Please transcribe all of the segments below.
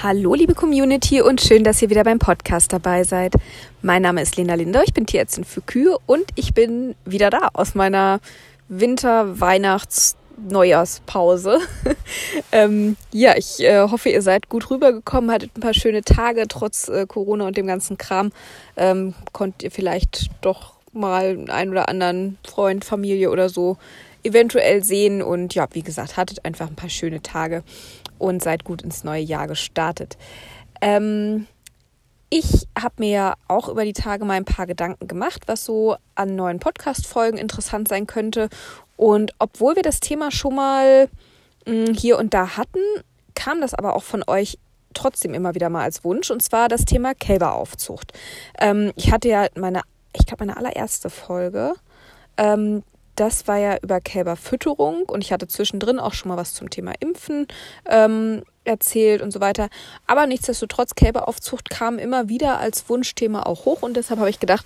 Hallo liebe Community und schön, dass ihr wieder beim Podcast dabei seid. Mein Name ist Lena Linder, ich bin Tierärztin für Kühe und ich bin wieder da aus meiner Winter-, Weihnachts-, Neujahrspause. ähm, ja, ich äh, hoffe, ihr seid gut rübergekommen, hattet ein paar schöne Tage trotz äh, Corona und dem ganzen Kram. Ähm, konnt ihr vielleicht doch mal einen oder anderen Freund, Familie oder so eventuell sehen und ja, wie gesagt, hattet einfach ein paar schöne Tage und seid gut ins neue Jahr gestartet. Ähm, ich habe mir ja auch über die Tage mal ein paar Gedanken gemacht, was so an neuen Podcast-Folgen interessant sein könnte. Und obwohl wir das Thema schon mal mh, hm, hier und da hatten, kam das aber auch von euch trotzdem immer wieder mal als Wunsch. Und zwar das Thema Kälberaufzucht. Ähm, ich hatte ja meine, ich glaube, meine allererste Folge. Ähm, das war ja über Kälberfütterung und ich hatte zwischendrin auch schon mal was zum Thema Impfen ähm, erzählt und so weiter. Aber nichtsdestotrotz, Kälberaufzucht kam immer wieder als Wunschthema auch hoch und deshalb habe ich gedacht,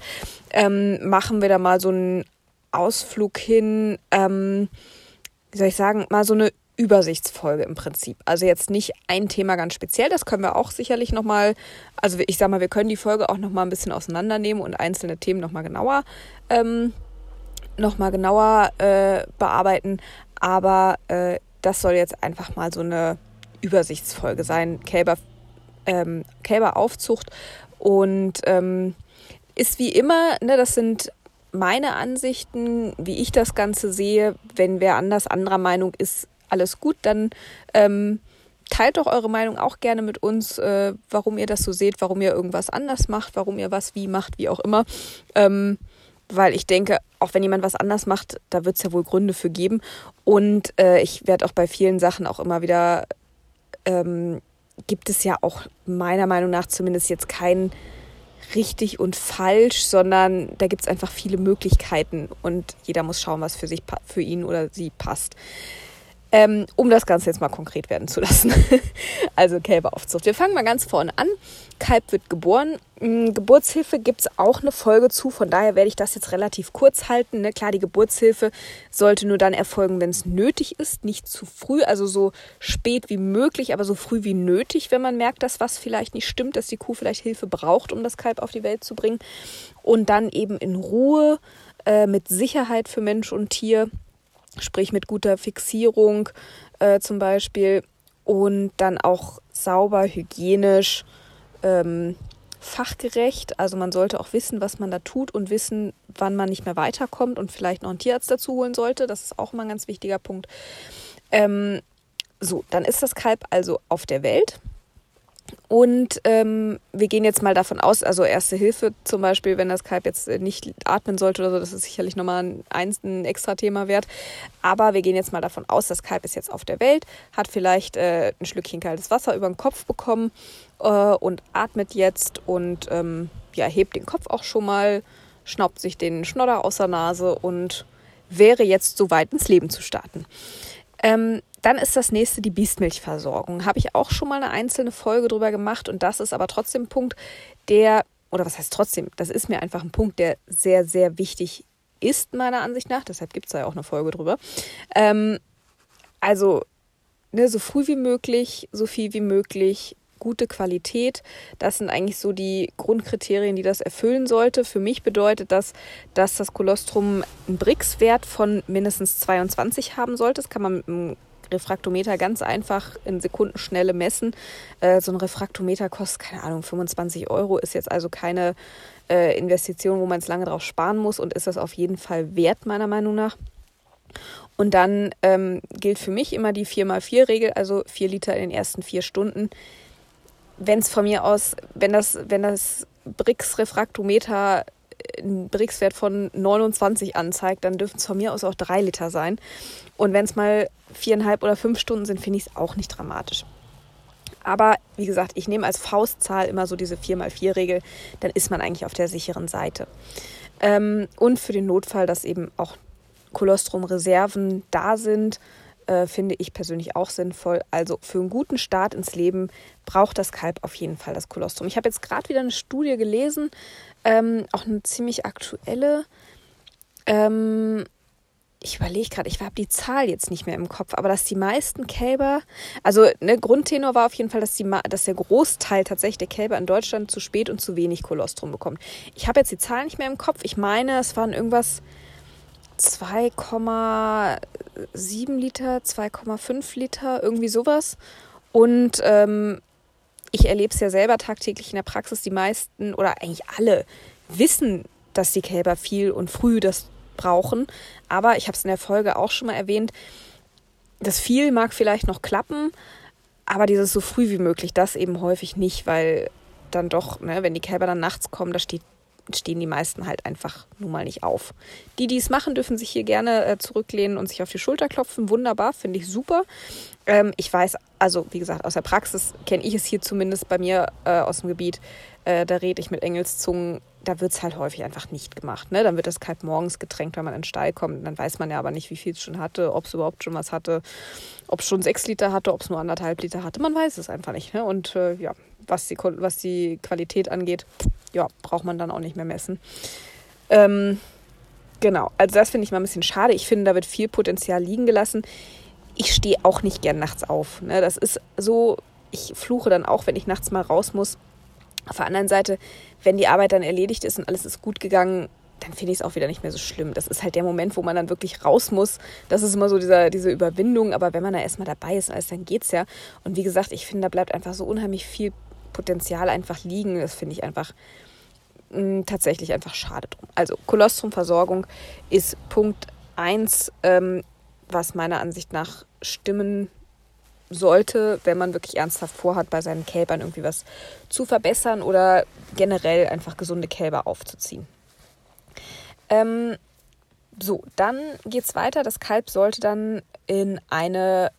ähm, machen wir da mal so einen Ausflug hin, ähm, wie soll ich sagen, mal so eine Übersichtsfolge im Prinzip. Also jetzt nicht ein Thema ganz speziell, das können wir auch sicherlich nochmal, also ich sag mal, wir können die Folge auch nochmal ein bisschen auseinandernehmen und einzelne Themen nochmal genauer ähm, nochmal genauer äh, bearbeiten. Aber äh, das soll jetzt einfach mal so eine Übersichtsfolge sein. Kälber, ähm, Kälberaufzucht. Und ähm, ist wie immer, ne, das sind meine Ansichten, wie ich das Ganze sehe. Wenn wer anders anderer Meinung ist, alles gut, dann ähm, teilt doch eure Meinung auch gerne mit uns, äh, warum ihr das so seht, warum ihr irgendwas anders macht, warum ihr was wie macht, wie auch immer. Ähm, weil ich denke, auch wenn jemand was anders macht, da wird es ja wohl Gründe für geben. Und äh, ich werde auch bei vielen Sachen auch immer wieder, ähm, gibt es ja auch meiner Meinung nach zumindest jetzt kein richtig und falsch, sondern da gibt es einfach viele Möglichkeiten und jeder muss schauen, was für sich für ihn oder sie passt. Ähm, um das Ganze jetzt mal konkret werden zu lassen. also Kälberaufzucht. Wir fangen mal ganz vorne an. Kalb wird geboren. Hm, Geburtshilfe gibt es auch eine Folge zu, von daher werde ich das jetzt relativ kurz halten. Ne? Klar, die Geburtshilfe sollte nur dann erfolgen, wenn es nötig ist, nicht zu früh, also so spät wie möglich, aber so früh wie nötig, wenn man merkt, dass was vielleicht nicht stimmt, dass die Kuh vielleicht Hilfe braucht, um das Kalb auf die Welt zu bringen. Und dann eben in Ruhe, äh, mit Sicherheit für Mensch und Tier sprich mit guter Fixierung äh, zum Beispiel und dann auch sauber, hygienisch, ähm, fachgerecht. Also man sollte auch wissen, was man da tut und wissen, wann man nicht mehr weiterkommt und vielleicht noch einen Tierarzt dazu holen sollte. Das ist auch immer ein ganz wichtiger Punkt. Ähm, so, dann ist das Kalb also auf der Welt. Und ähm, wir gehen jetzt mal davon aus, also Erste Hilfe zum Beispiel, wenn das Kalb jetzt nicht atmen sollte oder so, das ist sicherlich nochmal ein, ein extra Thema wert. Aber wir gehen jetzt mal davon aus, das Kalb ist jetzt auf der Welt, hat vielleicht äh, ein Schlückchen kaltes Wasser über den Kopf bekommen äh, und atmet jetzt und ähm, ja, hebt den Kopf auch schon mal, schnaubt sich den Schnodder aus der Nase und wäre jetzt soweit ins Leben zu starten. Ähm, dann ist das nächste die Biestmilchversorgung. Habe ich auch schon mal eine einzelne Folge drüber gemacht und das ist aber trotzdem ein Punkt, der, oder was heißt trotzdem, das ist mir einfach ein Punkt, der sehr, sehr wichtig ist, meiner Ansicht nach. Deshalb gibt es da ja auch eine Folge drüber. Ähm, also, ne, so früh wie möglich, so viel wie möglich, gute Qualität. Das sind eigentlich so die Grundkriterien, die das erfüllen sollte. Für mich bedeutet das, dass das Kolostrum einen Brix-Wert von mindestens 22 haben sollte. Das kann man mit einem Refraktometer ganz einfach in Sekundenschnelle messen. Äh, so ein Refraktometer kostet, keine Ahnung, 25 Euro, ist jetzt also keine äh, Investition, wo man es lange drauf sparen muss und ist das auf jeden Fall wert, meiner Meinung nach. Und dann ähm, gilt für mich immer die 4x4-Regel, also 4 Liter in den ersten vier Stunden wenn es von mir aus, wenn das, wenn das Brix-Refraktometer einen Brix-Wert von 29 anzeigt, dann dürfen es von mir aus auch drei Liter sein. Und wenn es mal viereinhalb oder fünf Stunden sind, finde ich es auch nicht dramatisch. Aber wie gesagt, ich nehme als Faustzahl immer so diese 4x4-Regel, dann ist man eigentlich auf der sicheren Seite. Ähm, und für den Notfall, dass eben auch Kolostrum-Reserven da sind, äh, finde ich persönlich auch sinnvoll. Also für einen guten Start ins Leben braucht das Kalb auf jeden Fall das Kolostrum. Ich habe jetzt gerade wieder eine Studie gelesen, ähm, auch eine ziemlich aktuelle. Ähm, ich überlege gerade, ich habe die Zahl jetzt nicht mehr im Kopf, aber dass die meisten Kälber, also ne, Grundtenor war auf jeden Fall, dass, die, dass der Großteil tatsächlich der Kälber in Deutschland zu spät und zu wenig Kolostrum bekommt. Ich habe jetzt die Zahl nicht mehr im Kopf. Ich meine, es waren irgendwas 2,7 Liter, 2,5 Liter, irgendwie sowas. Und ähm, ich erlebe es ja selber tagtäglich in der Praxis. Die meisten oder eigentlich alle wissen, dass die Kälber viel und früh das brauchen. Aber ich habe es in der Folge auch schon mal erwähnt, das viel mag vielleicht noch klappen, aber dieses so früh wie möglich, das eben häufig nicht, weil dann doch, ne, wenn die Kälber dann nachts kommen, da steht, stehen die meisten halt einfach nun mal nicht auf. Die, die es machen, dürfen sich hier gerne äh, zurücklehnen und sich auf die Schulter klopfen. Wunderbar, finde ich super. Ähm, ich weiß, also wie gesagt, aus der Praxis kenne ich es hier zumindest bei mir äh, aus dem Gebiet. Äh, da rede ich mit Engelszungen da wird es halt häufig einfach nicht gemacht. Ne? Dann wird das Kalb morgens getränkt, wenn man in den Stall kommt. Dann weiß man ja aber nicht, wie viel es schon hatte, ob es überhaupt schon was hatte, ob es schon sechs Liter hatte, ob es nur anderthalb Liter hatte. Man weiß es einfach nicht. Ne? Und äh, ja, was die, was die Qualität angeht, ja, braucht man dann auch nicht mehr messen. Ähm, genau, also das finde ich mal ein bisschen schade. Ich finde, da wird viel Potenzial liegen gelassen. Ich stehe auch nicht gern nachts auf. Ne? Das ist so, ich fluche dann auch, wenn ich nachts mal raus muss auf der anderen Seite, wenn die Arbeit dann erledigt ist und alles ist gut gegangen, dann finde ich es auch wieder nicht mehr so schlimm. Das ist halt der Moment, wo man dann wirklich raus muss. Das ist immer so dieser, diese Überwindung. Aber wenn man da erstmal dabei ist, alles, dann geht's ja. Und wie gesagt, ich finde, da bleibt einfach so unheimlich viel Potenzial einfach liegen. Das finde ich einfach mh, mm, tatsächlich einfach schade drum. Also Kolostrumversorgung ist Punkt 1, ähm, was meiner Ansicht nach stimmen sollte, wenn man wirklich ernsthaft vorhat, bei seinen Kälbern irgendwie was zu verbessern oder generell einfach gesunde Kälber aufzuziehen. Ähm, so, dann geht es weiter. Das Kalb sollte dann in eine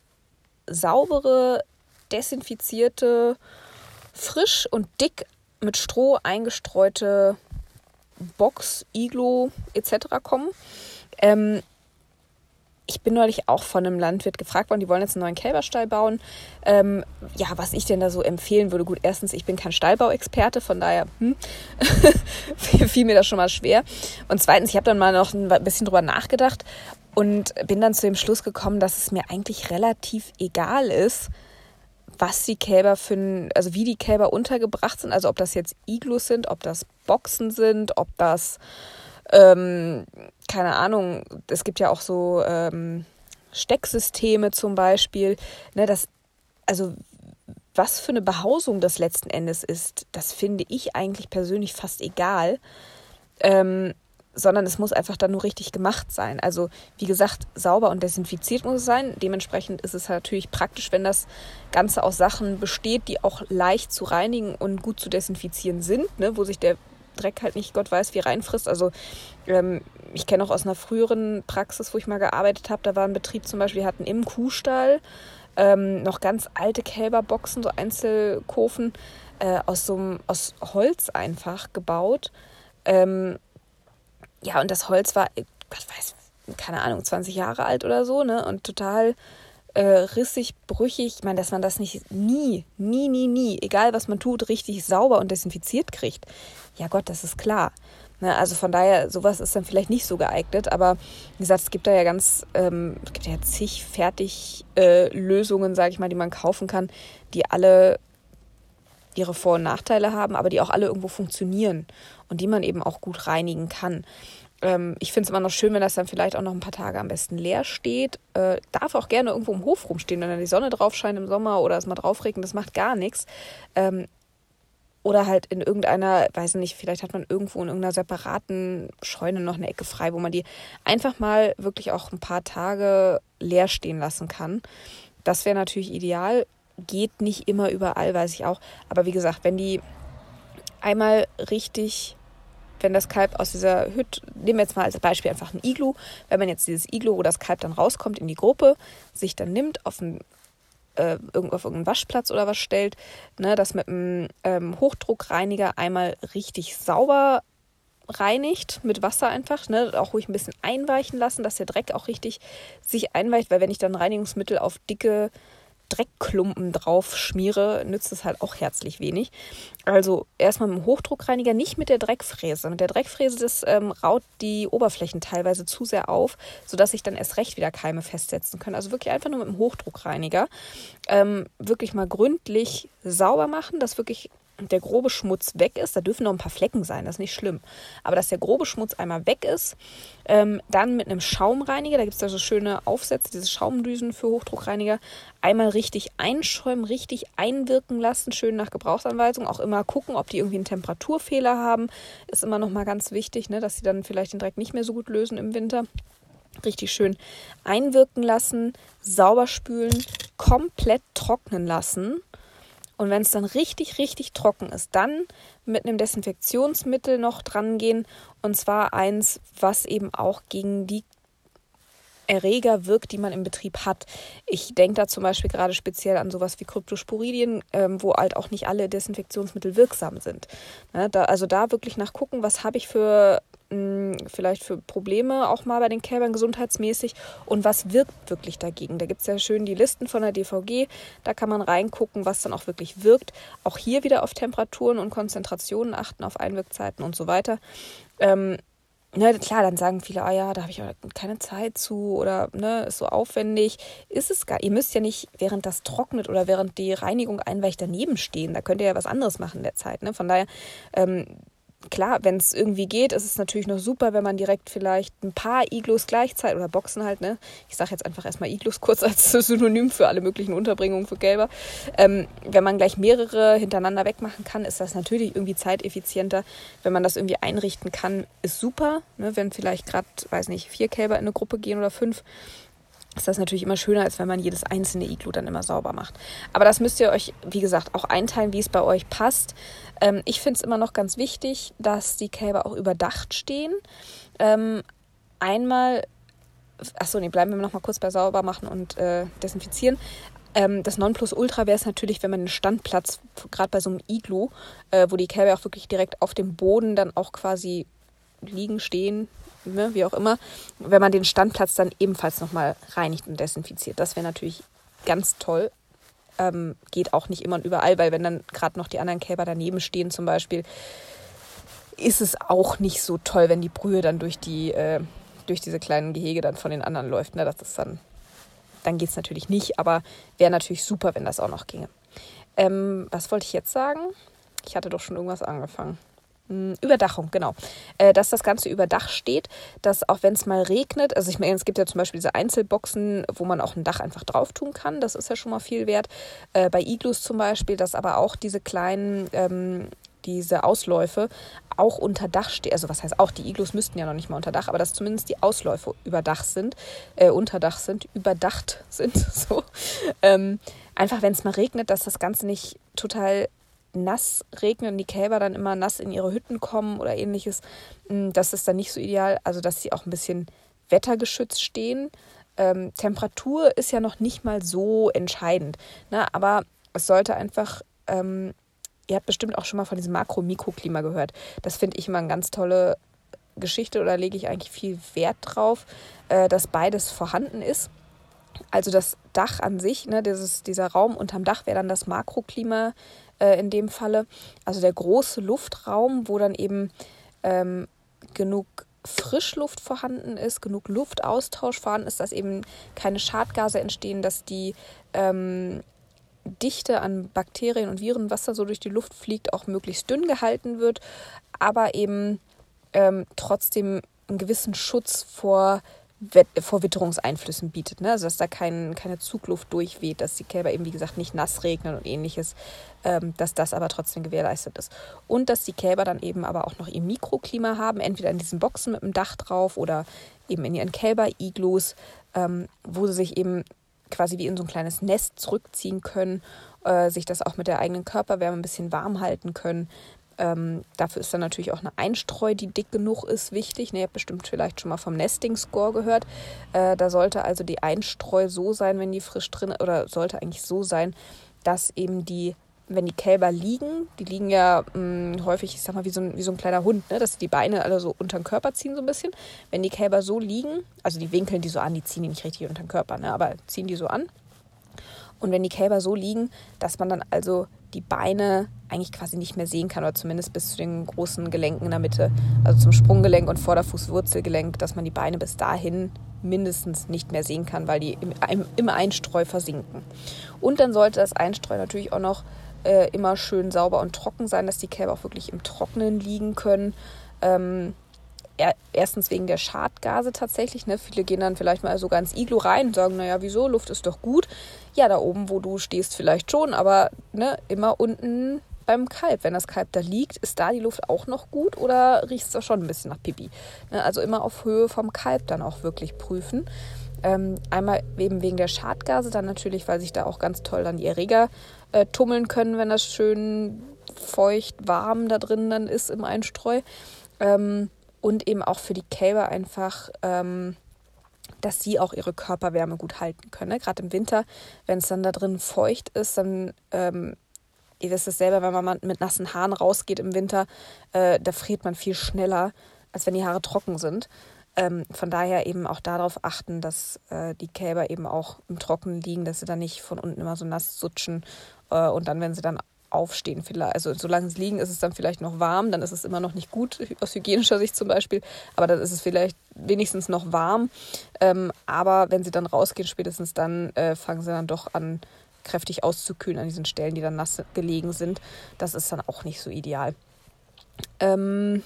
saubere, desinfizierte, frisch und dick mit Stroh eingestreute Box, Iglo etc. kommen. Ähm, ich bin neulich auch von einem Landwirt gefragt worden, die wollen jetzt einen neuen Kälberstall bauen. Ähm, ja, was ich denn da so empfehlen würde. Gut, erstens, ich bin kein Stallbauexperte, von daher hm, fiel mir das schon mal schwer. Und zweitens, ich habe dann mal noch ein bisschen drüber nachgedacht und bin dann zu dem Schluss gekommen, dass es mir eigentlich relativ egal ist, was die Kälber für ein, also wie die Kälber untergebracht sind, also ob das jetzt Iglus sind, ob das Boxen sind, ob das ähm, keine Ahnung, es gibt ja auch so ähm, Stecksysteme zum Beispiel. Ne, das, also was für eine Behausung das letzten Endes ist, das finde ich eigentlich persönlich fast egal. Ähm, sondern es muss einfach dann nur richtig gemacht sein. Also wie gesagt, sauber und desinfiziert muss es sein. Dementsprechend ist es natürlich praktisch, wenn das Ganze aus Sachen besteht, die auch leicht zu reinigen und gut zu desinfizieren sind, ne, wo sich der Dreck halt nicht Gott weiß wie reinfrisst. Also ähm, ich kenne auch aus einer früheren Praxis, wo ich mal gearbeitet habe, da war ein Betrieb zum Beispiel, wir hatten im Kuhstall ähm, noch ganz alte Kälberboxen, so Einzelkofen äh, aus aus Holz einfach gebaut. Ähm, ja, und das Holz war, Gott weiß, keine Ahnung, 20 Jahre alt oder so, ne? Und total äh, rissig, brüchig. Ich meine, dass man das nicht nie, nie, nie, nie, egal was man tut, richtig sauber und desinfiziert kriegt. Ja Gott, das ist klar. Ne, also von daher, sowas ist dann vielleicht nicht so geeignet. Aber wie gesagt, es gibt da ja ganz, ähm, es gibt ja zig Fertiglösungen, äh, sage ich mal, die man kaufen kann, die alle ihre Vor- und Nachteile haben, aber die auch alle irgendwo funktionieren und die man eben auch gut reinigen kann. Ähm, ich finde es immer noch schön, wenn das dann vielleicht auch noch ein paar Tage am besten leer steht. Äh, darf auch gerne irgendwo im Hof rumstehen, wenn da die Sonne drauf scheint im Sommer oder es mal drauf regnet, das macht gar nichts. Ähm, oder halt in irgendeiner, weiß nicht, vielleicht hat man irgendwo in irgendeiner separaten Scheune noch eine Ecke frei, wo man die einfach mal wirklich auch ein paar Tage leer stehen lassen kann. Das wäre natürlich ideal. Geht nicht immer überall, weiß ich auch. Aber wie gesagt, wenn die einmal richtig, wenn das Kalb aus dieser Hütte, nehmen wir jetzt mal als Beispiel einfach ein Iglu, wenn man jetzt dieses Iglu, wo das Kalb dann rauskommt in die Gruppe, sich dann nimmt, auf ein äh, auf irgendeinen Waschplatz oder was stellt, ne, das mit einem ähm, Hochdruckreiniger einmal richtig sauber reinigt mit Wasser einfach, ne, auch ruhig ein bisschen einweichen lassen, dass der Dreck auch richtig sich einweicht, weil wenn ich dann Reinigungsmittel auf dicke Dreckklumpen drauf schmiere, nützt es halt auch herzlich wenig. Also erstmal mit dem Hochdruckreiniger, nicht mit der Dreckfräse. Mit der Dreckfräse, das ähm, raut die Oberflächen teilweise zu sehr auf, sodass sich dann erst recht wieder Keime festsetzen können. Also wirklich einfach nur mit dem Hochdruckreiniger ähm, wirklich mal gründlich sauber machen, dass wirklich der grobe Schmutz weg ist, da dürfen noch ein paar Flecken sein, das ist nicht schlimm, aber dass der grobe Schmutz einmal weg ist, ähm, dann mit einem Schaumreiniger, da gibt es da so schöne Aufsätze, diese Schaumdüsen für Hochdruckreiniger, einmal richtig einschäumen, richtig einwirken lassen, schön nach Gebrauchsanweisung, auch immer gucken, ob die irgendwie einen Temperaturfehler haben, ist immer noch mal ganz wichtig, ne, dass sie dann vielleicht den Dreck nicht mehr so gut lösen im Winter. Richtig schön einwirken lassen, sauber spülen, komplett trocknen lassen und wenn es dann richtig, richtig trocken ist, dann mit einem Desinfektionsmittel noch dran gehen. Und zwar eins, was eben auch gegen die Erreger wirkt, die man im Betrieb hat. Ich denke da zum Beispiel gerade speziell an sowas wie Kryptosporidien, ähm, wo halt auch nicht alle Desinfektionsmittel wirksam sind. Ne, da, also da wirklich nachgucken, was habe ich für vielleicht für Probleme auch mal bei den Kälbern gesundheitsmäßig und was wirkt wirklich dagegen. Da gibt es ja schön die Listen von der DVG, da kann man reingucken, was dann auch wirklich wirkt. Auch hier wieder auf Temperaturen und Konzentrationen achten, auf Einwirkzeiten und so weiter. Ähm, ne, klar, dann sagen viele, ah ja, da habe ich aber keine Zeit zu oder ne, ist so aufwendig. Ist es gar, ihr müsst ja nicht, während das trocknet oder während die Reinigung einweicht, daneben stehen. Da könnt ihr ja was anderes machen in der Zeit. Ne? Von daher, ähm, klar, wenn es irgendwie geht, ist es natürlich noch super, wenn man direkt vielleicht ein paar Iglos gleichzeitig oder Boxen halt, ne? Ich sage jetzt einfach erstmal Iglos kurz als Synonym für alle möglichen Unterbringungen für Gelber. Ähm, wenn man gleich mehrere hintereinander wegmachen kann, ist das natürlich irgendwie zeiteffizienter. Wenn man das irgendwie einrichten kann, ist super. Ne? Wenn vielleicht gerade, weiß nicht, vier Kälber in eine Gruppe gehen oder fünf, ist das natürlich immer schöner, als wenn man jedes einzelne Iglu dann immer sauber macht. Aber das müsst ihr euch, wie gesagt, auch einteilen, wie es bei euch passt. Ähm, ich finde es immer noch ganz wichtig, dass die Kälber auch überdacht stehen. Ähm, einmal, achso, nee, bleiben wir noch mal kurz bei sauber machen und äh, desinfizieren. Ähm, das Nonplusultra wäre es natürlich, wenn man einen Standplatz, gerade bei so einem Iglu, äh, wo die Kälber auch wirklich direkt auf dem Boden dann auch quasi liegen, stehen, ne, wie auch immer, wenn man den Standplatz dann ebenfalls nochmal reinigt und desinfiziert. Das wäre natürlich ganz toll. Ähm, geht auch nicht immer und überall, weil wenn dann gerade noch die anderen Kälber daneben stehen zum Beispiel, ist es auch nicht so toll, wenn die Brühe dann durch die äh, durch diese kleinen Gehege dann von den anderen läuft. Ne? Das ist dann, dann geht es natürlich nicht, aber wäre natürlich super, wenn das auch noch ginge. Ähm, was wollte ich jetzt sagen? Ich hatte doch schon irgendwas angefangen. Hm, Überdachung, genau. Äh, dass das Ganze über Dach steht, dass auch wenn es mal regnet, also ich meine, es gibt ja zum Beispiel diese Einzelboxen, wo man auch ein Dach einfach drauf tun kann, das ist ja schon mal viel wert. Äh, bei Iglus zum Beispiel, dass aber auch diese kleinen, ähm, diese Ausläufe auch unter Dach stehen. Also was heißt auch, die Iglus müssten ja noch nicht mal unter Dach, aber dass zumindest die Ausläufe über Dach sind, äh, unter Dach sind, überdacht sind. so. Ähm, einfach wenn es mal regnet, dass das Ganze nicht total nass regnen, die Kälber dann immer nass in ihre Hütten kommen oder ähnliches, mm, das ist dann nicht so ideal. Also, dass sie auch ein bisschen wettergeschützt stehen. Ähm, Temperatur ist ja noch nicht mal so entscheidend, ne? aber es sollte einfach, ähm, ihr habt bestimmt auch schon mal von diesem Makro-Mikroklima gehört. Das finde ich immer eine ganz tolle Geschichte oder lege ich eigentlich viel Wert drauf, äh, dass beides vorhanden ist. Also das Dach an sich, ne, dieses, dieser Raum unterm Dach wäre dann das Makroklima äh, in dem Falle. Also der große Luftraum, wo dann eben ähm, genug Frischluft vorhanden ist, genug Luftaustausch vorhanden ist, dass eben keine Schadgase entstehen, dass die ähm, Dichte an Bakterien und Viren, was da so durch die Luft fliegt, auch möglichst dünn gehalten wird, aber eben ähm, trotzdem einen gewissen Schutz vor vor Witterungseinflüssen bietet. Ne? Also dass da kein, keine Zugluft durchweht, dass die Kälber eben, wie gesagt, nicht nass regnen und ähnliches, ähm, dass das aber trotzdem gewährleistet ist. Und dass die Kälber dann eben aber auch noch ihr Mikroklima haben, entweder in diesen Boxen mit dem Dach drauf oder eben in ihren Kälber-Iglus, ähm, wo sie sich eben quasi wie in so ein kleines Nest zurückziehen können, äh, sich das auch mit der eigenen Körperwärme ein bisschen warm halten können, ähm, dafür ist dann natürlich auch eine Einstreu, die dick genug ist, wichtig. Ne, ihr habt bestimmt vielleicht schon mal vom Nesting Score gehört. Äh, da sollte also die Einstreu so sein, wenn die frisch drin oder sollte eigentlich so sein, dass eben die, wenn die Kälber liegen, die liegen ja mh, mm, häufig, ich sag mal, wie so ein, wie so ein kleiner Hund, ne, dass sie die Beine alle so unter den Körper ziehen, so ein bisschen. Wenn die Kälber so liegen, also die winkeln die so an, die ziehen die nicht richtig unter den Körper, ne, aber ziehen die so an Und wenn die Kälber so liegen, dass man dann also die Beine eigentlich quasi nicht mehr sehen kann oder zumindest bis zu den großen Gelenken in der Mitte, also zum Sprunggelenk und Vorderfußwurzelgelenk, dass man die Beine bis dahin mindestens nicht mehr sehen kann, weil die im, im Einstreu versinken. Und dann sollte das Einstreu natürlich auch noch äh, immer schön sauber und trocken sein, dass die Kälber auch wirklich im Trockenen liegen können. Ähm, erstens wegen der Schadgase tatsächlich. Ne? Viele gehen dann vielleicht mal sogar ins Iglo rein und sagen, naja, wieso, Luft ist doch gut. Ja, da oben, wo du stehst, vielleicht schon, aber ne, immer unten beim Kalb. Wenn das Kalb da liegt, ist da die Luft auch noch gut oder riecht es da schon ein bisschen nach Pipi? Ne? Also immer auf Höhe vom Kalb dann auch wirklich prüfen. Ähm, einmal eben wegen der Schadgase, dann natürlich, weil sich da auch ganz toll dann die Erreger äh, tummeln können, wenn das schön feucht, warm da drin dann ist im Einstreu. Ähm, und eben auch für die Kälber einfach, ähm, dass sie auch ihre Körperwärme gut halten können. Ne? Gerade im Winter, wenn es dann da drin feucht ist, dann, ähm, ihr wisst es selber, wenn man mit nassen Haaren rausgeht im Winter, äh, da friert man viel schneller, als wenn die Haare trocken sind. Ähm, von daher eben auch darauf achten, dass äh, die Kälber eben auch im Trockenen liegen, dass sie dann nicht von unten immer so nass sutschen äh, und dann, wenn sie dann aufstehen. Vielleicht. Also solange sie liegen, ist es dann vielleicht noch warm, dann ist es immer noch nicht gut, aus hygienischer Sicht zum Beispiel, aber dann ist es vielleicht wenigstens noch warm. Ähm, aber wenn sie dann rausgehen, spätestens dann äh, fangen sie dann doch an, kräftig auszukühlen an diesen Stellen, die dann nass gelegen sind. Das ist dann auch nicht so ideal. Ähm,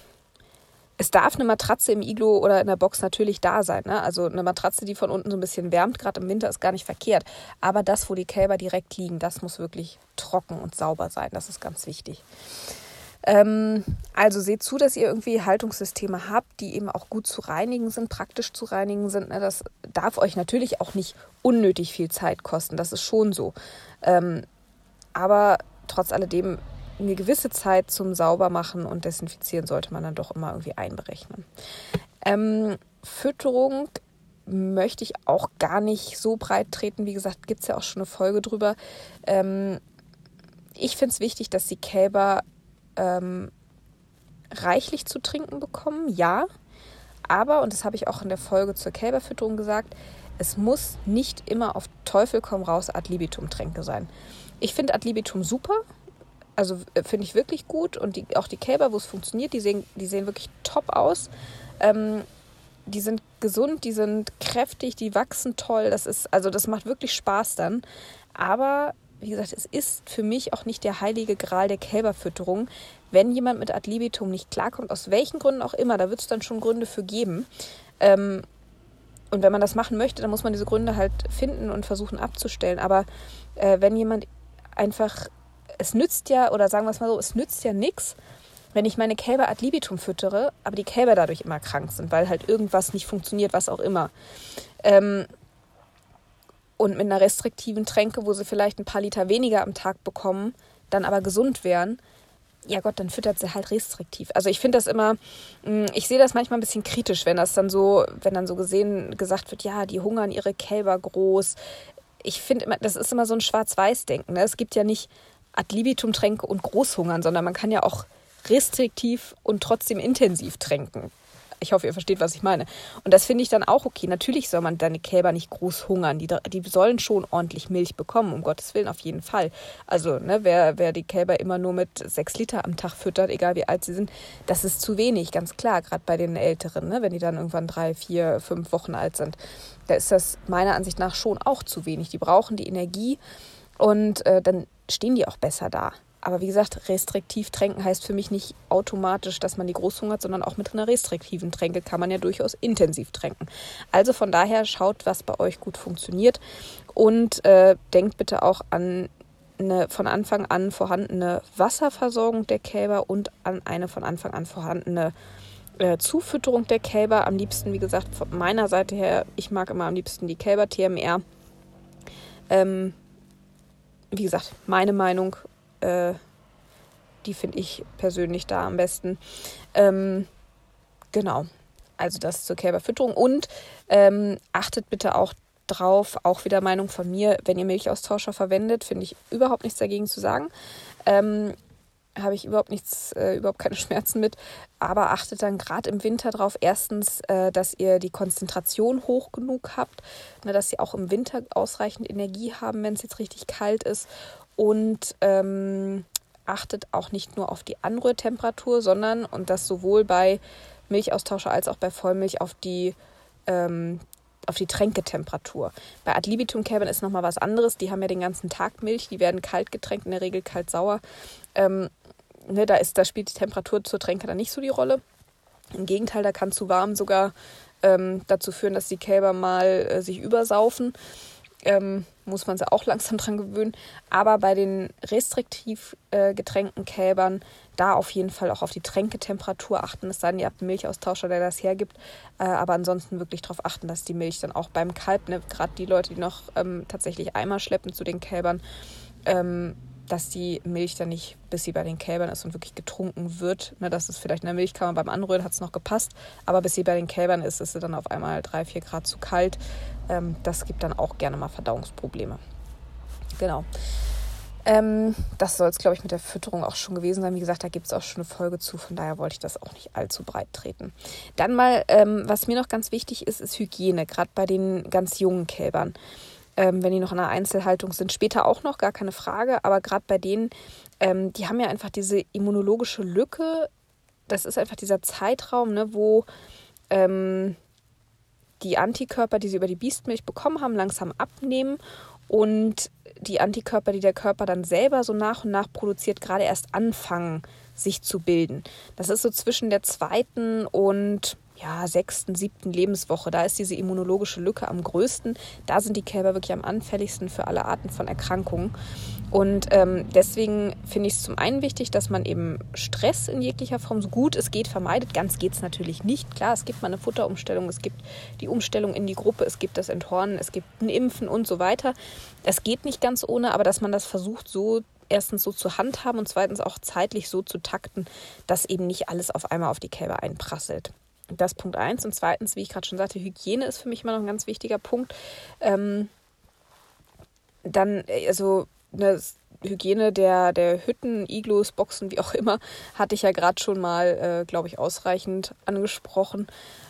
es darf eine Matratze im Iglo oder in der Box natürlich da sein. Ne? Also eine Matratze, die von unten so ein bisschen wärmt, gerade im Winter, ist gar nicht verkehrt. Aber das, wo die Kälber direkt liegen, das muss wirklich trocken und sauber sein. Das ist ganz wichtig. Ähm, also seht zu, dass ihr irgendwie Haltungssysteme habt, die eben auch gut zu reinigen sind, praktisch zu reinigen sind. Ne? Das darf euch natürlich auch nicht unnötig viel Zeit kosten. Das ist schon so. Ähm, aber trotz alledem eine gewisse Zeit zum Saubermachen und Desinfizieren sollte man dann doch immer irgendwie einberechnen. Ähm, Fütterung möchte ich auch gar nicht so breit treten. Wie gesagt, gibt es ja auch schon eine Folge drüber. Ähm, ich finde es wichtig, dass die Kälber ähm, reichlich zu trinken bekommen, ja. Aber, und das habe ich auch in der Folge zur Kälberfütterung gesagt, es muss nicht immer auf Teufel komm raus Ad libitum Tränke sein. Ich finde Ad libitum super, also äh, finde ich wirklich gut. Und die, auch die Kälber, wo es funktioniert, die sehen, die sehen wirklich top aus. Ähm, die sind gesund, die sind kräftig, die wachsen toll. Das ist, also das macht wirklich Spaß dann. Aber wie gesagt, es ist für mich auch nicht der heilige Gral der Kälberfütterung. Wenn jemand mit Ad libitum nicht klarkommt, aus welchen Gründen auch immer, da wird es dann schon Gründe für geben. Ähm, und wenn man das machen möchte, dann muss man diese Gründe halt finden und versuchen abzustellen. Aber äh, wenn jemand einfach es nützt ja, oder sagen wir es mal so, es nützt ja nichts, wenn ich meine Kälber ad libitum füttere, aber die Kälber dadurch immer krank sind, weil halt irgendwas nicht funktioniert, was auch immer. Ähm, und mit einer restriktiven Tränke, wo sie vielleicht ein paar Liter weniger am Tag bekommen, dann aber gesund wären, ja Gott, dann füttert sie halt restriktiv. Also ich finde das immer, mm, ich sehe das manchmal ein bisschen kritisch, wenn das dann so, wenn dann so gesehen, gesagt wird, ja, die hungern ihre Kälber groß. Ich finde immer, das ist immer so ein Schwarz-Weiß-Denken. Ne? Es gibt ja nicht ad libitum Tränke und Großhungern, sondern man kann ja auch restriktiv und trotzdem intensiv tränken. Ich hoffe, ihr versteht, was ich meine. Und das finde ich dann auch okay. Natürlich soll man deine Kälber nicht groß hungern. Die, die sollen schon ordentlich Milch bekommen, um Gottes Willen, auf jeden Fall. Also, ne, wer, wer die Kälber immer nur mit sechs Liter am Tag füttert, egal wie alt sie sind, das ist zu wenig, ganz klar. Gerade bei den Älteren, ne, wenn die dann irgendwann drei, vier, fünf Wochen alt sind. Da ist das meiner Ansicht nach schon auch zu wenig. Die brauchen die Energie und äh, dann stehen die auch besser da. Aber wie gesagt, restriktiv tränken heißt für mich nicht automatisch, dass man die groß hungert, sondern auch mit einer restriktiven Tränke kann man ja durchaus intensiv tränken. Also von daher schaut, was bei euch gut funktioniert und äh, denkt bitte auch an eine von Anfang an vorhandene Wasserversorgung der Kälber und an eine von Anfang an vorhandene äh, Zufütterung der Kälber. Am liebsten, wie gesagt, von meiner Seite her, ich mag immer am liebsten die Kälber-TMR. Ähm, wie gesagt, meine Meinung, äh, die finde ich persönlich da am besten. Ähm, genau, also das zur Kälberfütterung. Und ähm, achtet bitte auch drauf, auch wieder Meinung von mir, wenn ihr Milchaustauscher verwendet, finde ich überhaupt nichts dagegen zu sagen. Ähm, habe ich überhaupt nichts, äh, überhaupt keine Schmerzen mit. Aber achtet dann gerade im Winter darauf, erstens, äh, dass ihr die Konzentration hoch genug habt, ne, dass sie auch im Winter ausreichend Energie haben, wenn es jetzt richtig kalt ist. Und ähm, achtet auch nicht nur auf die Anrührtemperatur, sondern, und das sowohl bei Milchaustauscher als auch bei Vollmilch, auf die ähm, auf die Tränketemperatur. Bei Ad libitum Kälbern ist nochmal was anderes. Die haben ja den ganzen Tag Milch, die werden kalt getränkt, in der Regel kalt-sauer. Ähm, ne, da, ist, da spielt die Temperatur zur Tränke dann nicht so die Rolle. Im Gegenteil, da kann zu warm sogar ähm, dazu führen, dass die Kälber mal äh, sich übersaufen ähm, muss man sie auch langsam dran gewöhnen. Aber bei den restriktiv äh, getränkten Kälbern da auf jeden Fall auch auf die Tränketemperatur achten. Es sei denn, ihr habt einen Milchaustauscher, der das hergibt. Äh, aber ansonsten wirklich darauf achten, dass die Milch dann auch beim Kalb, ne, gerade die Leute, die noch ähm, tatsächlich Eimer schleppen zu den Kälbern, ähm, dass die Milch dann nicht, bis sie bei den Kälbern ist und wirklich getrunken wird. Ne, das ist vielleicht in der Milchkammer beim Anrühren hat es noch gepasst, aber bis sie bei den Kälbern ist, ist sie dann auf einmal drei, vier Grad zu kalt. Ähm, das gibt dann auch gerne mal Verdauungsprobleme. Genau. Ähm, das soll es, glaube ich, mit der Fütterung auch schon gewesen sein. Wie gesagt, da gibt es auch schon eine Folge zu, von daher wollte ich das auch nicht allzu breit treten. Dann mal, ähm, was mir noch ganz wichtig ist, ist Hygiene, gerade bei den ganz jungen Kälbern ähm, wenn die noch in einer Einzelhaltung sind. Später auch noch, gar keine Frage. Aber gerade bei denen, ähm, die haben ja einfach diese immunologische Lücke. Das ist einfach dieser Zeitraum, ne, wo ähm, die Antikörper, die sie über die Biestmilch bekommen haben, langsam abnehmen und die Antikörper, die der Körper dann selber so nach und nach produziert, gerade erst anfangen, sich zu bilden. Das ist so zwischen der zweiten und ja, sechsten, siebten Lebenswoche. Da ist diese immunologische Lücke am größten. Da sind die Kälber wirklich am anfälligsten für alle Arten von Erkrankungen. Und ähm, deswegen finde ich es zum einen wichtig, dass man eben Stress in jeglicher Form so gut es geht vermeidet. Ganz geht es natürlich nicht. Klar, es gibt mal eine Futterumstellung, es gibt die Umstellung in die Gruppe, es gibt das Enthornen, es gibt ein Impfen und so weiter. Es geht nicht ganz ohne, aber dass man das versucht so erstens so zu handhaben und zweitens auch zeitlich so zu takten, dass eben nicht alles auf einmal auf die Kälber einprasselt. Das Punkt eins. Und zweitens, wie ich gerade schon sagte, Hygiene ist für mich immer noch ein ganz wichtiger Punkt. Ähm, dann, also, eine Hygiene der, der Hütten, Iglus, Boxen, wie auch immer, hatte ich ja gerade schon mal, äh, glaube ich, ausreichend angesprochen.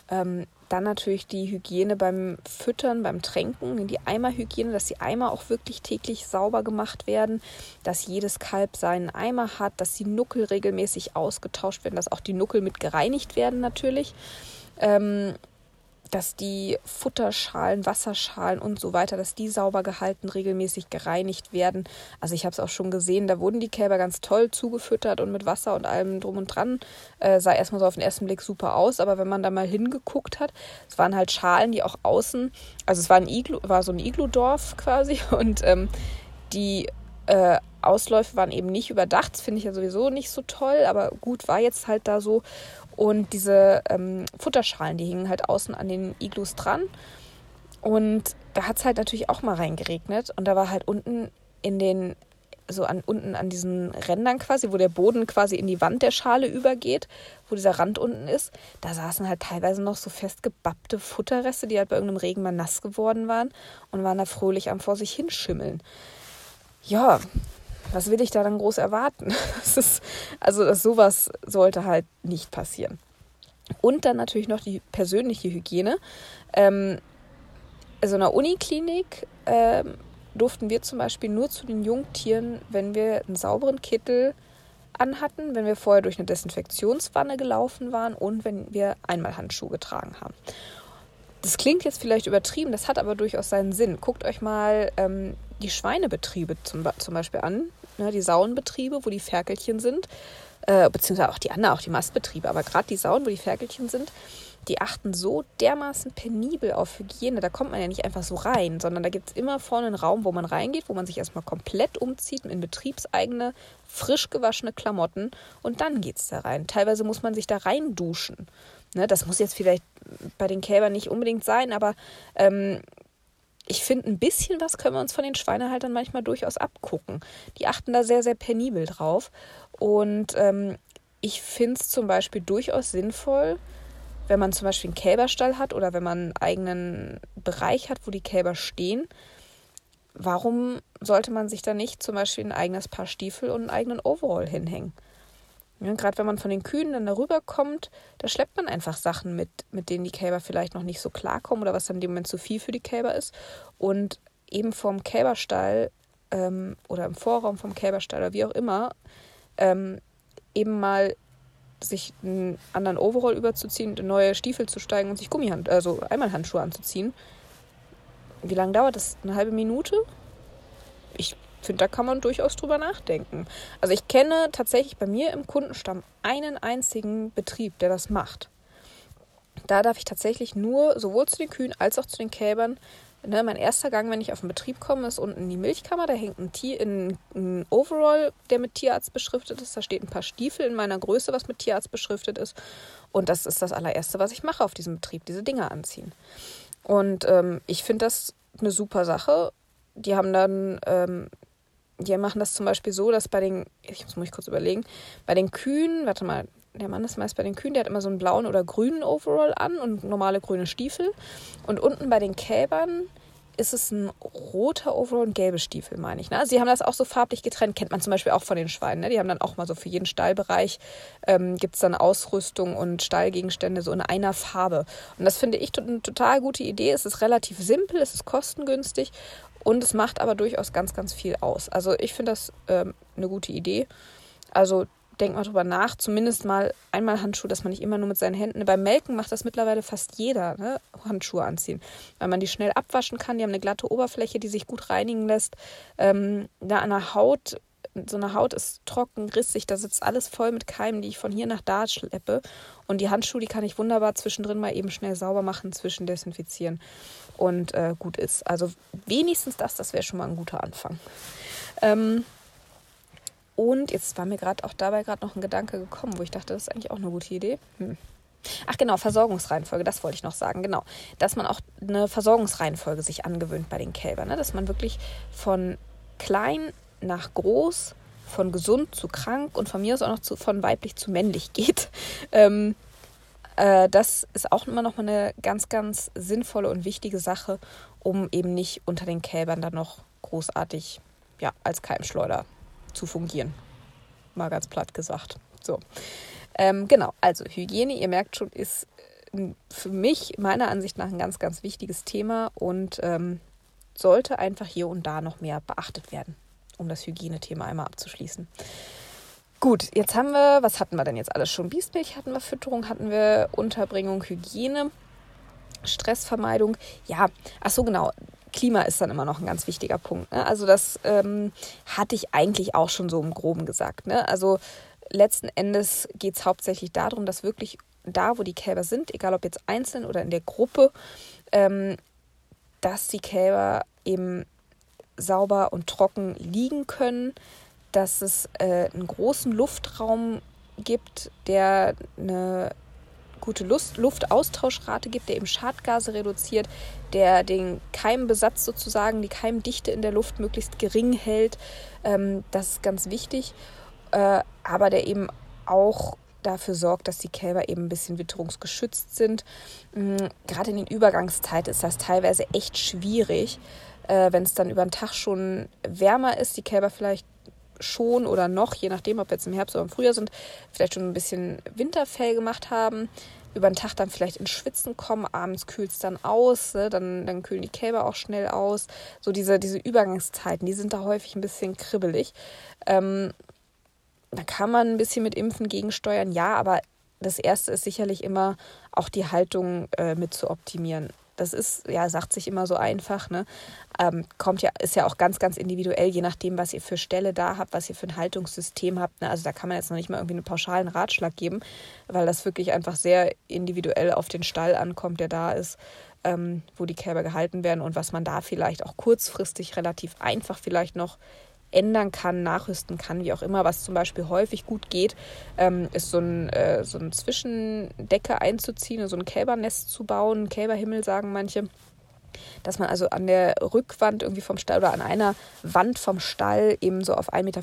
Ähm, dann natürlich die Hygiene beim Füttern, beim Tränken, die Eimerhygiene, dass die Eimer auch wirklich täglich sauber gemacht werden, dass jedes Kalb seinen Eimer hat, dass die Nuckel regelmäßig ausgetauscht werden, dass auch die Nuckel mit gereinigt werden natürlich. Ähm, dass die Futterschalen, Wasserschalen und so weiter, dass die sauber gehalten, regelmäßig gereinigt werden. Also ich habe es auch schon gesehen, da wurden die Kälber ganz toll zugefüttert und mit Wasser und allem drum und dran. Äh, sah erstmal so auf den ersten Blick super aus, aber wenn man da mal hingeguckt hat, es waren halt Schalen, die auch außen, also es war, ein Iglu, war so ein Igludorf quasi und ähm, die äh, Ausläufe waren eben nicht überdacht. Das finde ich ja sowieso nicht so toll, aber gut, war jetzt halt da so. Und diese ähm, Futterschalen, die hingen halt außen an den Iglus dran. Und da hat es halt natürlich auch mal reingeregnet. Und da war halt unten in den, so an unten an diesen Rändern quasi, wo der Boden quasi in die Wand der Schale übergeht, wo dieser Rand unten ist, da saßen halt teilweise noch so festgebappte Futterreste, die halt bei irgendeinem Regen mal nass geworden waren und waren da fröhlich am vor sich hinschimmeln. Ja, was will ich da dann groß erwarten? Das ist, also sowas sollte halt nicht passieren. Und dann natürlich noch die persönliche Hygiene. Ähm, also in der Uniklinik ähm, durften wir zum Beispiel nur zu den Jungtieren, wenn wir einen sauberen Kittel anhatten, wenn wir vorher durch eine Desinfektionswanne gelaufen waren und wenn wir einmal Handschuhe getragen haben. Das klingt jetzt vielleicht übertrieben, das hat aber durchaus seinen Sinn. Guckt euch mal ähm, die Schweinebetriebe zum, zum Beispiel an, ne, die Sauenbetriebe, wo die Ferkelchen sind, äh, beziehungsweise auch die anderen, auch die Mastbetriebe, aber gerade die Sauen, wo die Ferkelchen sind, die achten so dermaßen penibel auf Hygiene. Da kommt man ja nicht einfach so rein, sondern da gibt es immer vorne einen Raum, wo man reingeht, wo man sich erstmal komplett umzieht in betriebseigene, frisch gewaschene Klamotten und dann geht es da rein. Teilweise muss man sich da rein duschen. Ne, das muss jetzt vielleicht bei den Kälbern nicht unbedingt sein, aber ähm, ich finde, ein bisschen was können wir uns von den Schweinehaltern manchmal durchaus abgucken. Die achten da sehr, sehr penibel drauf. Und ähm, ich finde es zum Beispiel durchaus sinnvoll, wenn man zum Beispiel einen Kälberstall hat oder wenn man einen eigenen Bereich hat, wo die Kälber stehen. Warum sollte man sich da nicht zum Beispiel ein eigenes Paar Stiefel und einen eigenen Overall hinhängen? Ja, Gerade wenn man von den Kühen dann darüber kommt, da schleppt man einfach Sachen mit, mit denen die Kälber vielleicht noch nicht so klarkommen oder was dann in dem Moment zu viel für die Kälber ist. Und eben vom Kälberstall ähm, oder im Vorraum vom Kälberstall oder wie auch immer, ähm, eben mal sich einen anderen Overall überzuziehen, neue Stiefel zu steigen und sich Gummihand, also einmal Handschuhe anzuziehen. Wie lange dauert das? Eine halbe Minute? Ich finde, da kann man durchaus drüber nachdenken. Also ich kenne tatsächlich bei mir im Kundenstamm einen einzigen Betrieb, der das macht. Da darf ich tatsächlich nur sowohl zu den Kühen als auch zu den Kälbern Ne, mein erster Gang, wenn ich auf den Betrieb komme, ist unten die Milchkammer. Da hängt ein, Tier, ein, ein, Overall, der mit Tierarzt beschriftet ist. Da steht ein paar Stiefel in meiner Größe, was mit Tierarzt beschriftet ist. Und das ist das allererste, was ich mache auf diesem Betrieb, diese Dinger anziehen. Und ähm, ich finde das eine super Sache. Die haben dann, ähm, die machen das zum Beispiel so, dass bei den, ich muss mich kurz überlegen, bei den Kühen, warte mal, der Mann ist meist bei den Kühen, der hat immer so einen blauen oder grünen Overall an und normale grüne Stiefel. Und unten bei den Kälbern ist es ein roter Overall und gelbe Stiefel, meine ich. Ne? Also sie haben das auch so farblich getrennt, kennt man zum Beispiel auch von den Schweinen. Ne? Die haben dann auch mal so für jeden Stallbereich ähm, gibt es dann Ausrüstung und Stallgegenstände so in einer Farbe. Und das finde ich eine total gute Idee. Es ist relativ simpel, es ist kostengünstig und es macht aber durchaus ganz, ganz viel aus. Also ich finde das ähm, eine gute Idee. Also denkt mal drüber nach, zumindest mal einmal Handschuhe, dass man nicht immer nur mit seinen Händen. Beim Melken macht das mittlerweile fast jeder, ne? Handschuhe anziehen, weil man die schnell abwaschen kann. Die haben eine glatte Oberfläche, die sich gut reinigen lässt. Ähm, da an der Haut, so eine Haut ist trocken, rissig, da sitzt alles voll mit Keimen, die ich von hier nach da schleppe. Und die Handschuhe, die kann ich wunderbar zwischendrin mal eben schnell sauber machen, zwischendesinfizieren und äh, gut ist. Also wenigstens das, das wäre schon mal ein guter Anfang. Ähm, und jetzt war mir gerade auch dabei gerade noch ein Gedanke gekommen, wo ich dachte, das ist eigentlich auch eine gute Idee. Hm. Ach genau, Versorgungsreihenfolge, das wollte ich noch sagen, genau. Dass man auch eine Versorgungsreihenfolge sich angewöhnt bei den Kälbern. Ne? Dass man wirklich von klein nach groß, von gesund zu krank und von mir aus auch noch zu, von weiblich zu männlich geht. Ähm, äh, das ist auch immer noch mal eine ganz, ganz sinnvolle und wichtige Sache, um eben nicht unter den Kälbern dann noch großartig ja, als Keimschleuder zu fungieren. Mal ganz platt gesagt. So. Ähm, genau, also Hygiene, ihr merkt schon, ist äh, für mich meiner Ansicht nach ein ganz, ganz wichtiges Thema und ähm, sollte einfach hier und da noch mehr beachtet werden, um das Hygienethema einmal abzuschließen. Gut, jetzt haben wir, was hatten wir denn jetzt alles schon? Biestmilch hatten wir, Fütterung hatten wir, Unterbringung, Hygiene, Stressvermeidung. Ja, ach so genau. Klima ist dann immer noch ein ganz wichtiger Punkt. Ne? Also das ähm, hatte ich eigentlich auch schon so im Groben gesagt. Ne? Also letzten Endes geht es hauptsächlich darum, dass wirklich da, wo die Kälber sind, egal ob jetzt einzeln oder in der Gruppe, ähm, dass die Kälber eben sauber und trocken liegen können, dass es äh, einen großen Luftraum gibt, der eine gute Luft, Luftaustauschrate gibt, der eben Schadgase reduziert, der den Keimbesatz sozusagen, die Keimdichte in der Luft möglichst gering hält. Ähm, das ist ganz wichtig. Äh, aber der eben auch dafür sorgt, dass die Kälber eben ein bisschen witterungsgeschützt sind. Mhm, gerade in den Übergangszeiten ist das teilweise echt schwierig, äh, wenn es dann über den Tag schon wärmer ist, die Kälber vielleicht schon oder noch, je nachdem, ob wir jetzt im Herbst oder im Frühjahr sind, vielleicht schon ein bisschen Winterfell gemacht haben, über den Tag dann vielleicht ins Schwitzen kommen, abends kühlt es dann aus, ne? dann, dann kühlen die Kälber auch schnell aus. So diese, diese Übergangszeiten, die sind da häufig ein bisschen kribbelig. Ähm, da kann man ein bisschen mit Impfen gegensteuern, ja, aber das Erste ist sicherlich immer auch die Haltung äh, mit zu optimieren. Das ist, ja, sagt sich immer so einfach, ne? Ähm, kommt ja, ist ja auch ganz, ganz individuell, je nachdem, was ihr für Stelle da habt, was ihr für ein Haltungssystem habt. Ne? Also da kann man jetzt noch nicht mal irgendwie einen pauschalen Ratschlag geben, weil das wirklich einfach sehr individuell auf den Stall ankommt, der da ist, ähm, wo die Kälber gehalten werden und was man da vielleicht auch kurzfristig relativ einfach vielleicht noch ändern kann, nachrüsten kann, wie auch immer. Was zum Beispiel häufig gut geht, ähm, ist so ein, äh, so ein Zwischendecke einzuziehen, so ein Kälbernest zu bauen, Kälberhimmel sagen manche. Dass man also an der Rückwand irgendwie vom Stall oder an einer Wand vom Stall eben so auf 1,50 Meter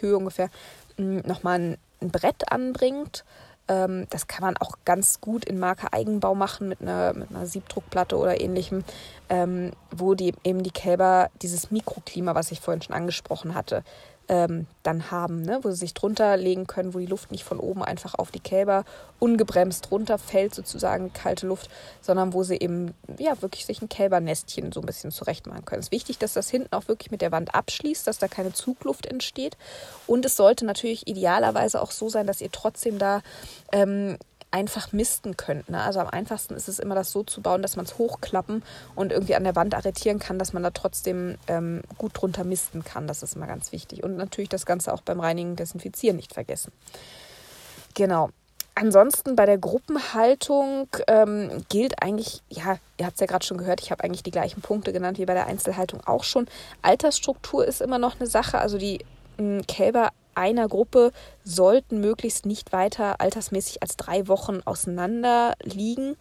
Höhe ungefähr hm, nochmal ein, ein Brett anbringt ähm, das kann man auch ganz gut in Marke Eigenbau machen mit einer, mit einer Siebdruckplatte oder ähnlichem, ähm, wo die, eben die Kälber dieses Mikroklima, was ich vorhin schon angesprochen hatte, ähm, dann haben, ne? wo sie sich drunter legen können, wo die Luft nicht von oben einfach auf die Kälber ungebremst runterfällt, sozusagen kalte Luft, sondern wo sie eben ja wirklich sich ein Kälbernestchen so ein bisschen zurecht machen können. Es ist wichtig, dass das hinten auch wirklich mit der Wand abschließt, dass da keine Zugluft entsteht. Und es sollte natürlich idealerweise auch so sein, dass ihr trotzdem da ähm, einfach misten könnt. Ne? Also am einfachsten ist es immer, das so zu bauen, dass man es hochklappen und irgendwie an der Wand arretieren kann, dass man da trotzdem ähm, gut drunter misten kann. Das ist immer ganz wichtig. Und natürlich das Ganze auch beim Reinigen, Desinfizieren nicht vergessen. Genau. Ansonsten bei der Gruppenhaltung ähm, gilt eigentlich, ja, ihr habt es ja gerade schon gehört, ich habe eigentlich die gleichen Punkte genannt wie bei der Einzelhaltung auch schon. Altersstruktur ist immer noch eine Sache. Also die Kälber einer Gruppe sollten möglichst nicht weiter altersmäßig als drei Wochen auseinander liegen,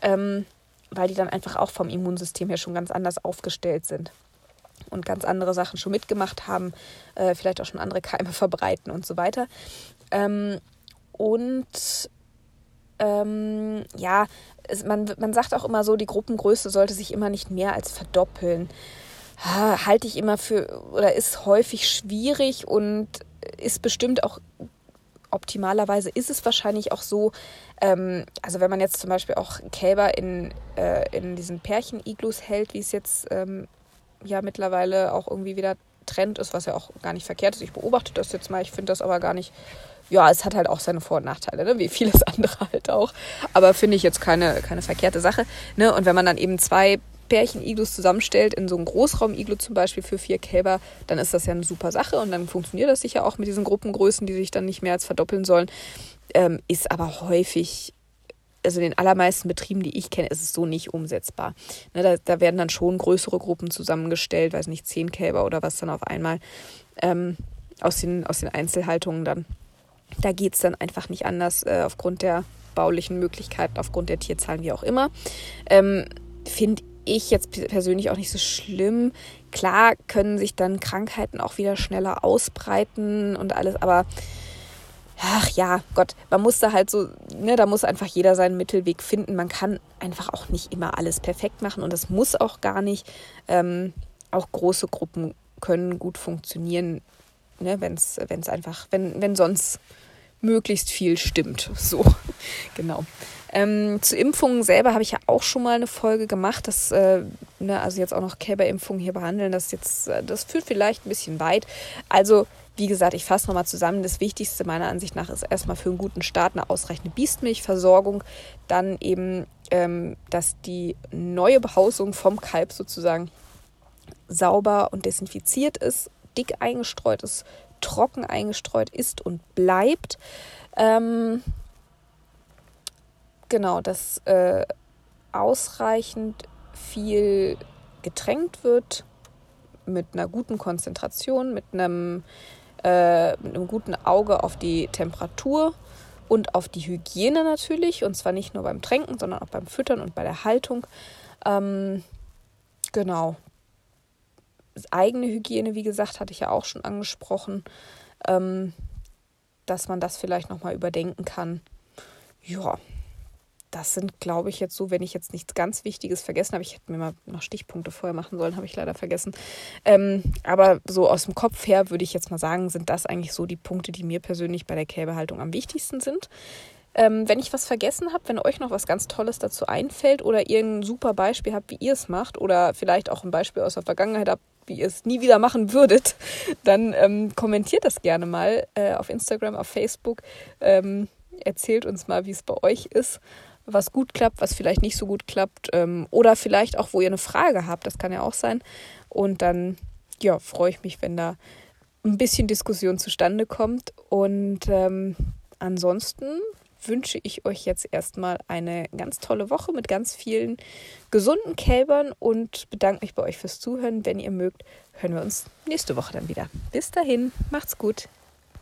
ähm, weil die dann einfach auch vom Immunsystem her schon ganz anders aufgestellt sind und ganz andere Sachen schon mitgemacht haben, äh, vielleicht auch schon andere Keime verbreiten und so weiter. Ähm, und ähm, ja, es, man, man sagt auch immer so, die Gruppengröße sollte sich immer nicht mehr als verdoppeln. Ha, halte ich immer für oder ist häufig schwierig und ist bestimmt auch optimalerweise ist es wahrscheinlich auch so, ähm, also wenn man jetzt zum Beispiel auch Kälber in, äh, in diesen Pärchen-Iglus hält, wie es jetzt ähm, ja mittlerweile auch irgendwie wieder Trend ist, was ja auch gar nicht verkehrt ist. Ich beobachte das jetzt mal, ich finde das aber gar nicht, ja, es hat halt auch seine Vor- und Nachteile, ne? wie vieles andere halt auch. Aber finde ich jetzt keine, keine verkehrte Sache. Ne? Und wenn man dann eben zwei Pärchen-Iglus zusammenstellt, in so einem Großraum-Iglu zum Beispiel für vier Kälber, dann ist das ja eine super Sache und dann funktioniert das sicher auch mit diesen Gruppengrößen, die sich dann nicht mehr als verdoppeln sollen. Ähm, ist aber häufig, also in den allermeisten Betrieben, die ich kenne, ist es so nicht umsetzbar. Ne, da, da, werden dann schon größere Gruppen zusammengestellt, weiß nicht, zehn Kälber oder was dann auf einmal ähm, aus, den, aus den Einzelhaltungen dann. Da geht es dann einfach nicht anders äh, aufgrund der baulichen Möglichkeiten, aufgrund der Tierzahlen, wie auch immer. Ähm, Finde ich jetzt persönlich auch nicht so schlimm. Klar können sich dann Krankheiten auch wieder schneller ausbreiten und alles, aber ach ja, Gott, man muss da halt so, ne, da muss einfach jeder seinen Mittelweg finden. Man kann einfach auch nicht immer alles perfekt machen und das muss auch gar nicht. Ähm, auch große Gruppen können gut funktionieren, ne, wenn es einfach, wenn, wenn sonst möglichst viel stimmt. So, genau. Ähm, zu Impfungen selber habe ich ja auch schon mal eine Folge gemacht, dass, äh, ne, also jetzt auch noch Kälberimpfungen hier behandeln, das jetzt, äh, das führt vielleicht ein bisschen weit. Also, wie gesagt, ich fasse nochmal zusammen. Das Wichtigste meiner Ansicht nach ist erstmal für einen guten Start eine ausreichende Biestmilchversorgung. Dann eben, ähm, dass die neue Behausung vom Kalb sozusagen sauber und desinfiziert ist, dick eingestreut ist, trocken eingestreut ist und bleibt. Ähm, genau, dass äh, ausreichend viel getränkt wird mit einer guten Konzentration, mit einem, äh, mit einem guten Auge auf die Temperatur und auf die Hygiene natürlich. Und zwar nicht nur beim Tränken, sondern auch beim Füttern und bei der Haltung. Ähm, genau. Eigene Hygiene, wie gesagt, hatte ich ja auch schon angesprochen, ähm, dass man das vielleicht nochmal überdenken kann. Ja, das sind, glaube ich, jetzt so, wenn ich jetzt nichts ganz Wichtiges vergessen habe. Ich hätte mir mal noch Stichpunkte vorher machen sollen, habe ich leider vergessen. Ähm, aber so aus dem Kopf her würde ich jetzt mal sagen, sind das eigentlich so die Punkte, die mir persönlich bei der Kälberhaltung am wichtigsten sind. Ähm, wenn ich was vergessen habe, wenn euch noch was ganz Tolles dazu einfällt oder ihr ein super Beispiel habt, wie ihr es macht oder vielleicht auch ein Beispiel aus der Vergangenheit habt, wie ihr es nie wieder machen würdet, dann ähm, kommentiert das gerne mal äh, auf Instagram, auf Facebook. Ähm, erzählt uns mal, wie es bei euch ist was gut klappt, was vielleicht nicht so gut klappt ähm, oder vielleicht auch, wo ihr eine Frage habt, das kann ja auch sein. Und dann, ja, freue ich mich, wenn da ein bisschen Diskussion zustande kommt. Und ähm, ansonsten wünsche ich euch jetzt erstmal eine ganz tolle Woche mit ganz vielen gesunden Kälbern und bedanke mich bei euch fürs Zuhören. Wenn ihr mögt, hören wir uns nächste Woche dann wieder. Bis dahin, macht's gut.